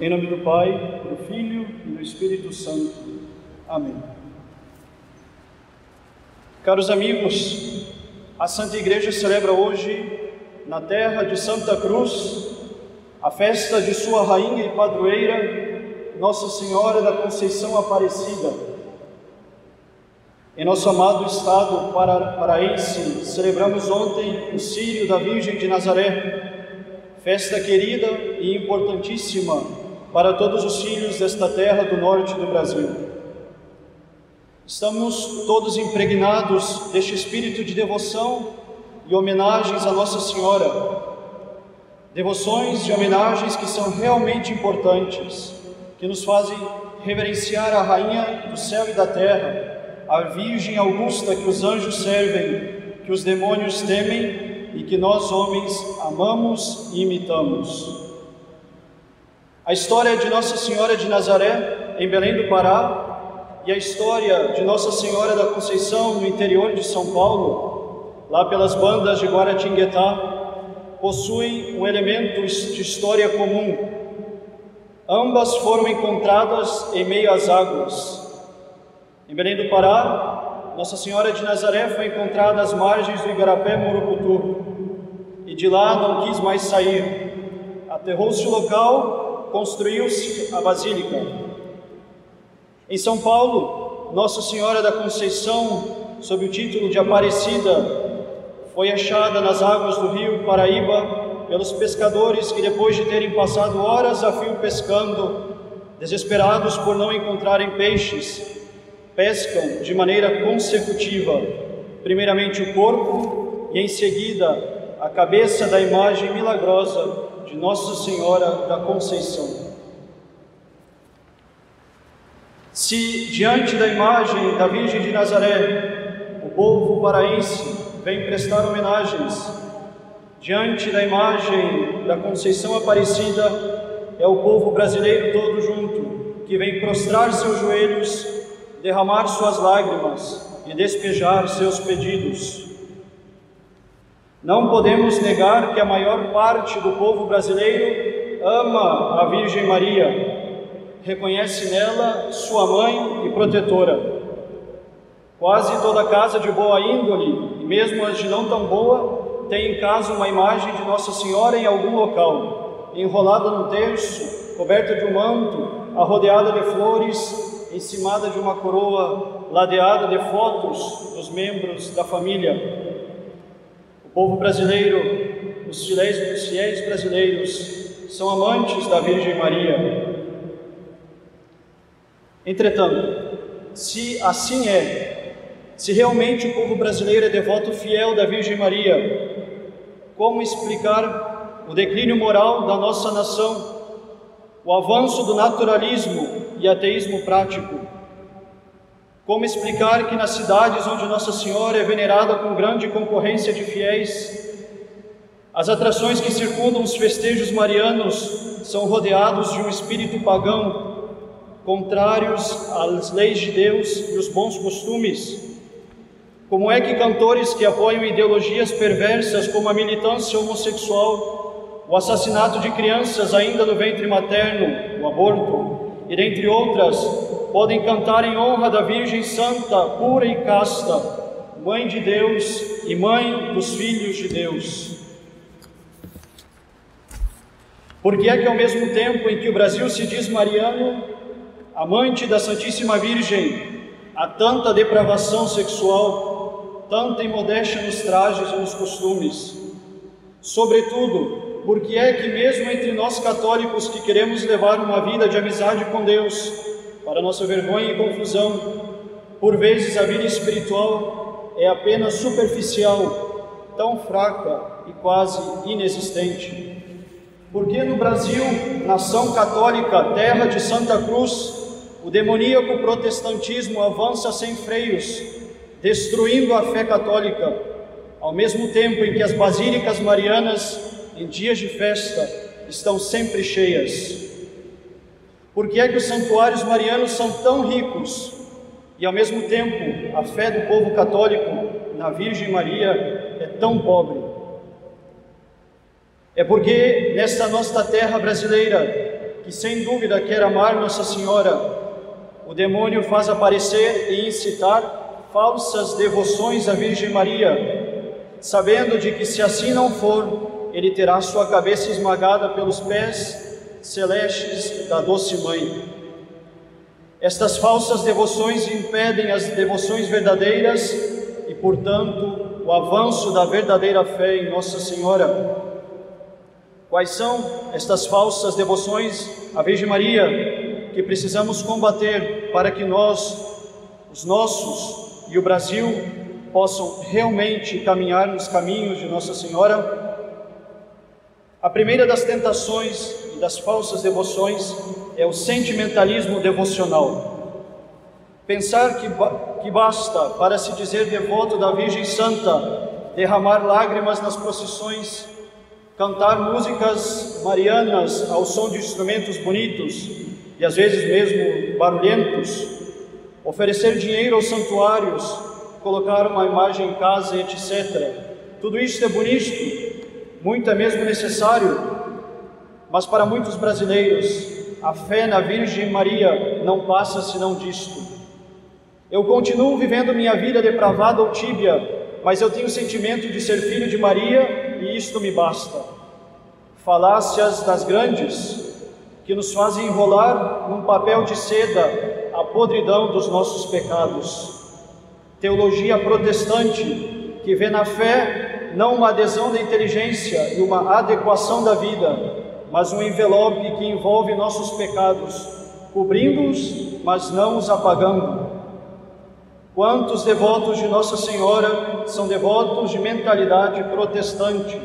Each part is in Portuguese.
Em nome do Pai, do Filho e do Espírito Santo. Amém. Caros amigos, a Santa Igreja celebra hoje, na terra de Santa Cruz, a festa de sua rainha e padroeira, Nossa Senhora da Conceição Aparecida. Em nosso amado estado paraense, celebramos ontem o Sírio da Virgem de Nazaré, festa querida e importantíssima para todos os filhos desta terra do norte do Brasil. Estamos todos impregnados deste espírito de devoção e homenagens a Nossa Senhora. Devoções e homenagens que são realmente importantes, que nos fazem reverenciar a Rainha do céu e da terra, a Virgem Augusta que os anjos servem, que os demônios temem e que nós homens amamos e imitamos. A história de Nossa Senhora de Nazaré, em Belém do Pará, e a história de Nossa Senhora da Conceição, no interior de São Paulo, lá pelas bandas de Guaratinguetá, possuem um elemento de história comum. Ambas foram encontradas em meio às águas. Em Belém do Pará, Nossa Senhora de Nazaré foi encontrada às margens do Igarapé Murucutu e de lá não quis mais sair. Aterrou-se o local construiu-se a basílica. Em São Paulo, Nossa Senhora da Conceição, sob o título de Aparecida, foi achada nas águas do rio Paraíba pelos pescadores que, depois de terem passado horas a fio pescando, desesperados por não encontrarem peixes, pescam de maneira consecutiva, primeiramente o corpo e em seguida a cabeça da imagem milagrosa de Nossa Senhora da Conceição. Se diante da imagem da Virgem de Nazaré, o povo paraense vem prestar homenagens, diante da imagem da Conceição Aparecida, é o povo brasileiro todo junto que vem prostrar seus joelhos, derramar suas lágrimas e despejar seus pedidos. Não podemos negar que a maior parte do povo brasileiro ama a Virgem Maria, reconhece nela sua mãe e protetora. Quase toda casa de boa índole, e mesmo as de não tão boa, tem em casa uma imagem de Nossa Senhora em algum local, enrolada num terço, coberta de um manto, arrodeada de flores, encimada de uma coroa, ladeada de fotos dos membros da família. Povo brasileiro, os fiéis, os fiéis brasileiros, são amantes da Virgem Maria. Entretanto, se assim é, se realmente o povo brasileiro é devoto fiel da Virgem Maria, como explicar o declínio moral da nossa nação, o avanço do naturalismo e ateísmo prático? Como explicar que nas cidades onde Nossa Senhora é venerada com grande concorrência de fiéis, as atrações que circundam os festejos marianos são rodeados de um espírito pagão, contrários às leis de Deus e os bons costumes? Como é que cantores que apoiam ideologias perversas como a militância homossexual, o assassinato de crianças ainda no ventre materno, o aborto, e dentre outras, podem cantar em honra da Virgem Santa, pura e casta, Mãe de Deus e Mãe dos filhos de Deus. Porque é que ao mesmo tempo em que o Brasil se diz mariano, amante da Santíssima Virgem, há tanta depravação sexual, tanta imodéstia nos trajes e nos costumes. Sobretudo, porque é que mesmo entre nós católicos que queremos levar uma vida de amizade com Deus, para nossa vergonha e confusão, por vezes a vida espiritual é apenas superficial, tão fraca e quase inexistente. Porque no Brasil, nação católica, terra de Santa Cruz, o demoníaco protestantismo avança sem freios, destruindo a fé católica, ao mesmo tempo em que as basílicas marianas em dias de festa, estão sempre cheias. Por que é que os santuários marianos são tão ricos e, ao mesmo tempo, a fé do povo católico na Virgem Maria é tão pobre? É porque nesta nossa terra brasileira, que sem dúvida quer amar Nossa Senhora, o demônio faz aparecer e incitar falsas devoções à Virgem Maria, sabendo de que se assim não for, ele terá sua cabeça esmagada pelos pés celestes da doce mãe. Estas falsas devoções impedem as devoções verdadeiras e, portanto, o avanço da verdadeira fé em Nossa Senhora. Quais são estas falsas devoções à Virgem Maria que precisamos combater para que nós, os nossos e o Brasil possam realmente caminhar nos caminhos de Nossa Senhora? A primeira das tentações das falsas devoções é o sentimentalismo devocional. Pensar que, que basta para se dizer devoto da Virgem Santa derramar lágrimas nas procissões cantar músicas marianas ao som de instrumentos bonitos e às vezes mesmo barulhentos, oferecer dinheiro aos santuários, colocar uma imagem em casa, etc. Tudo isso é bonito, muito é mesmo necessário, mas para muitos brasileiros, a fé na Virgem Maria não passa senão disto. Eu continuo vivendo minha vida depravada ou tíbia, mas eu tenho o sentimento de ser filho de Maria e isto me basta. Falácias das grandes, que nos fazem enrolar num papel de seda a podridão dos nossos pecados. Teologia protestante, que vê na fé não uma adesão da inteligência e uma adequação da vida, mas um envelope que envolve nossos pecados, cobrindo-os, mas não os apagando. Quantos devotos de Nossa Senhora são devotos de mentalidade protestante?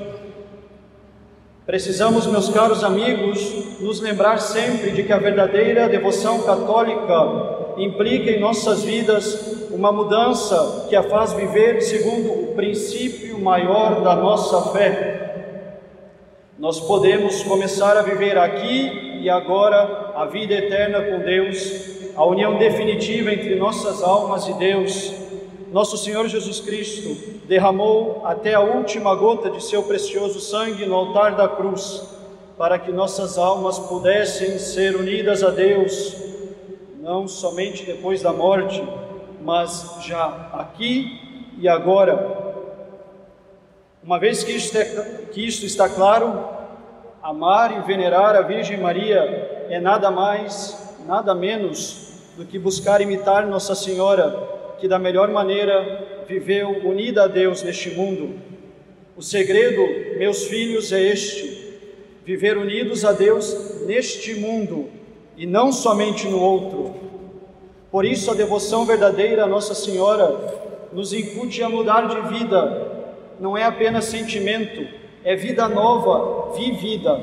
Precisamos, meus caros amigos, nos lembrar sempre de que a verdadeira devoção católica implica em nossas vidas uma mudança que a faz viver segundo o princípio maior da nossa fé. Nós podemos começar a viver aqui e agora a vida eterna com Deus a união definitiva entre nossas almas e Deus, nosso Senhor Jesus Cristo derramou até a última gota de seu precioso sangue no altar da cruz, para que nossas almas pudessem ser unidas a Deus, não somente depois da morte, mas já aqui e agora. Uma vez que isto, é, que isto está claro, amar e venerar a Virgem Maria é nada mais, nada menos do que buscar imitar Nossa Senhora, que da melhor maneira viveu unida a Deus neste mundo. O segredo, meus filhos, é este: viver unidos a Deus neste mundo e não somente no outro. Por isso, a devoção verdadeira a Nossa Senhora nos incute a mudar de vida, não é apenas sentimento, é vida nova, vivida.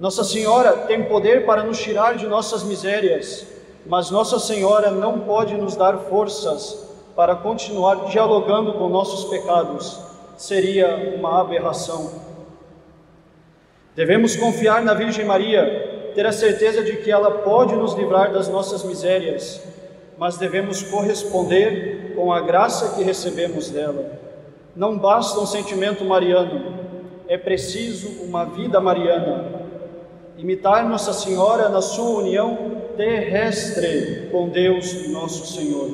Nossa Senhora tem poder para nos tirar de nossas misérias mas Nossa Senhora não pode nos dar forças para continuar dialogando com nossos pecados, seria uma aberração. Devemos confiar na Virgem Maria, ter a certeza de que ela pode nos livrar das nossas misérias, mas devemos corresponder com a graça que recebemos dela. Não basta um sentimento mariano, é preciso uma vida mariana. Imitar Nossa Senhora na sua união terrestre com Deus nosso Senhor.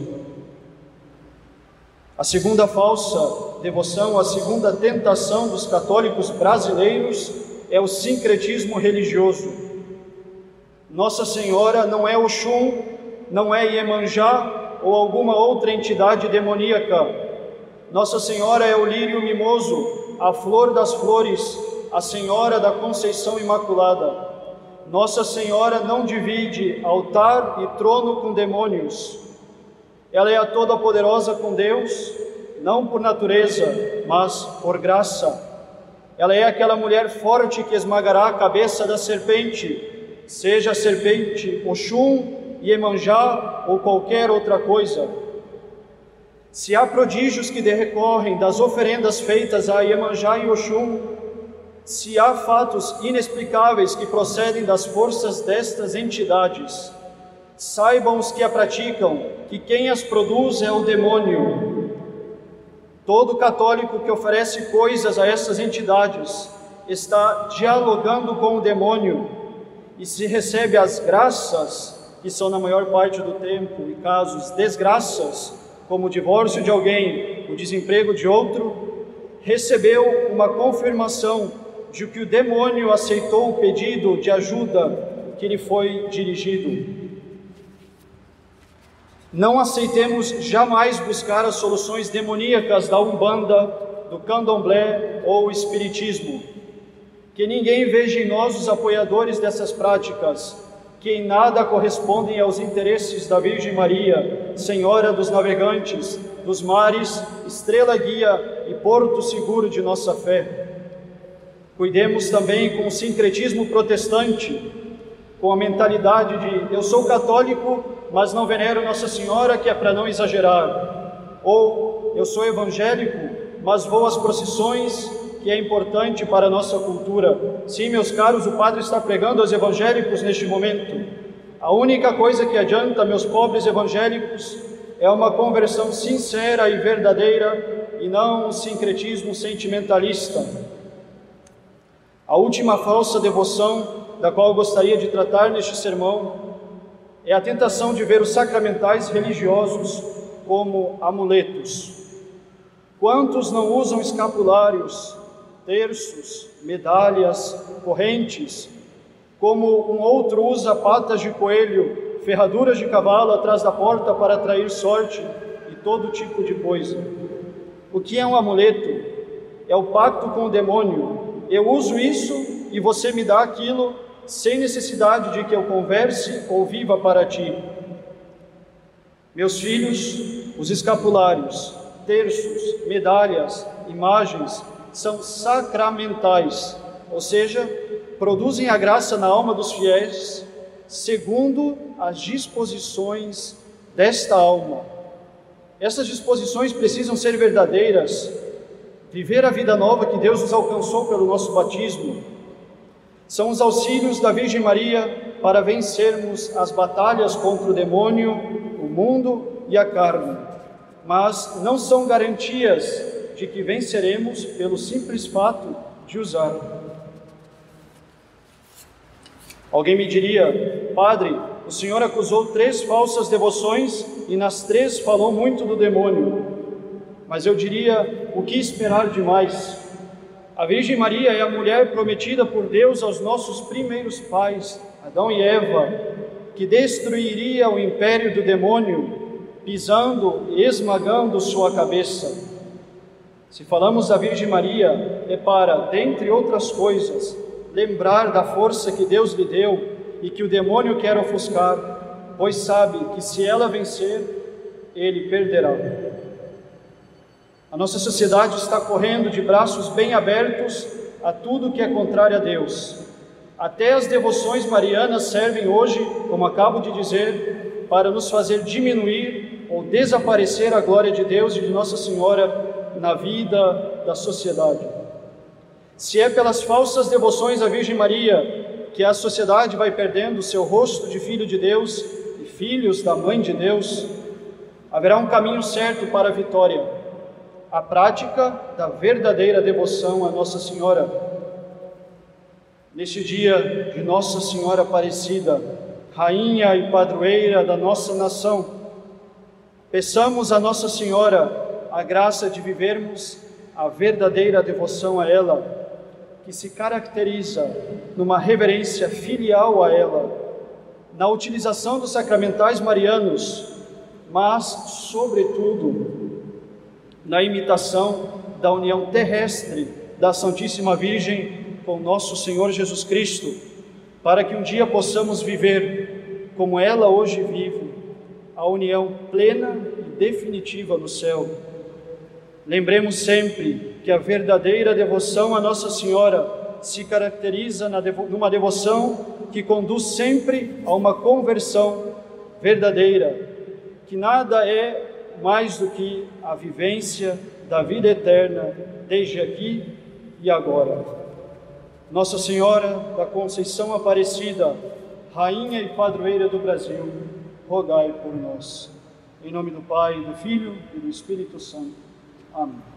A segunda falsa devoção, a segunda tentação dos católicos brasileiros é o sincretismo religioso. Nossa Senhora não é Oxum, não é Iemanjá ou alguma outra entidade demoníaca. Nossa Senhora é o lírio mimoso, a flor das flores, a Senhora da Conceição Imaculada. Nossa Senhora não divide altar e trono com demônios. Ela é a toda poderosa com Deus, não por natureza, mas por graça. Ela é aquela mulher forte que esmagará a cabeça da serpente, seja a serpente Oxum, Iemanjá ou qualquer outra coisa. Se há prodígios que decorrem das oferendas feitas a Iemanjá e Oxum, se há fatos inexplicáveis que procedem das forças destas entidades, saibam os que a praticam que quem as produz é o demônio. Todo católico que oferece coisas a essas entidades está dialogando com o demônio, e se recebe as graças, que são na maior parte do tempo, e casos desgraças, como o divórcio de alguém, o desemprego de outro, recebeu uma confirmação de que o demônio aceitou o pedido de ajuda que lhe foi dirigido. Não aceitemos jamais buscar as soluções demoníacas da Umbanda, do Candomblé ou Espiritismo. Que ninguém veja em nós os apoiadores dessas práticas, que em nada correspondem aos interesses da Virgem Maria, Senhora dos navegantes, dos mares, estrela guia e porto seguro de nossa fé. Cuidemos também com o sincretismo protestante, com a mentalidade de eu sou católico, mas não venero Nossa Senhora, que é para não exagerar. Ou eu sou evangélico, mas vou às procissões, que é importante para a nossa cultura. Sim, meus caros, o padre está pregando aos evangélicos neste momento. A única coisa que adianta, meus pobres evangélicos, é uma conversão sincera e verdadeira e não um sincretismo sentimentalista. A última falsa devoção da qual gostaria de tratar neste sermão é a tentação de ver os sacramentais religiosos como amuletos. Quantos não usam escapulários, terços, medalhas, correntes, como um outro usa patas de coelho, ferraduras de cavalo atrás da porta para atrair sorte e todo tipo de coisa? O que é um amuleto? É o pacto com o demônio. Eu uso isso e você me dá aquilo sem necessidade de que eu converse ou viva para ti. Meus filhos, os escapulários, terços, medalhas, imagens são sacramentais, ou seja, produzem a graça na alma dos fiéis, segundo as disposições desta alma. Essas disposições precisam ser verdadeiras, viver a vida nova que Deus nos alcançou pelo nosso batismo, são os auxílios da Virgem Maria para vencermos as batalhas contra o demônio, o mundo e a carne, mas não são garantias de que venceremos pelo simples fato de usar. Alguém me diria, Padre, o Senhor acusou três falsas devoções e nas três falou muito do demônio. Mas eu diria, o que esperar demais? A Virgem Maria é a mulher prometida por Deus aos nossos primeiros pais, Adão e Eva, que destruiria o império do demônio, pisando e esmagando sua cabeça. Se falamos da Virgem Maria, é para, dentre outras coisas, lembrar da força que Deus lhe deu e que o demônio quer ofuscar, pois sabe que se ela vencer, ele perderá. A nossa sociedade está correndo de braços bem abertos a tudo que é contrário a Deus. Até as devoções marianas servem hoje, como acabo de dizer, para nos fazer diminuir ou desaparecer a glória de Deus e de Nossa Senhora na vida da sociedade. Se é pelas falsas devoções à Virgem Maria que a sociedade vai perdendo seu rosto de filho de Deus e filhos da Mãe de Deus, haverá um caminho certo para a vitória a prática da verdadeira devoção a Nossa Senhora. Neste dia de Nossa Senhora Aparecida, Rainha e Padroeira da nossa nação, peçamos a Nossa Senhora a graça de vivermos a verdadeira devoção a ela, que se caracteriza numa reverência filial a ela, na utilização dos sacramentais marianos, mas, sobretudo, na imitação da união terrestre da Santíssima Virgem com nosso Senhor Jesus Cristo, para que um dia possamos viver como ela hoje vive, a união plena e definitiva no céu. Lembremos sempre que a verdadeira devoção a Nossa Senhora se caracteriza numa devoção que conduz sempre a uma conversão verdadeira, que nada é mais do que a vivência da vida eterna, desde aqui e agora. Nossa Senhora da Conceição Aparecida, Rainha e Padroeira do Brasil, rogai por nós. Em nome do Pai, do Filho e do Espírito Santo. Amém.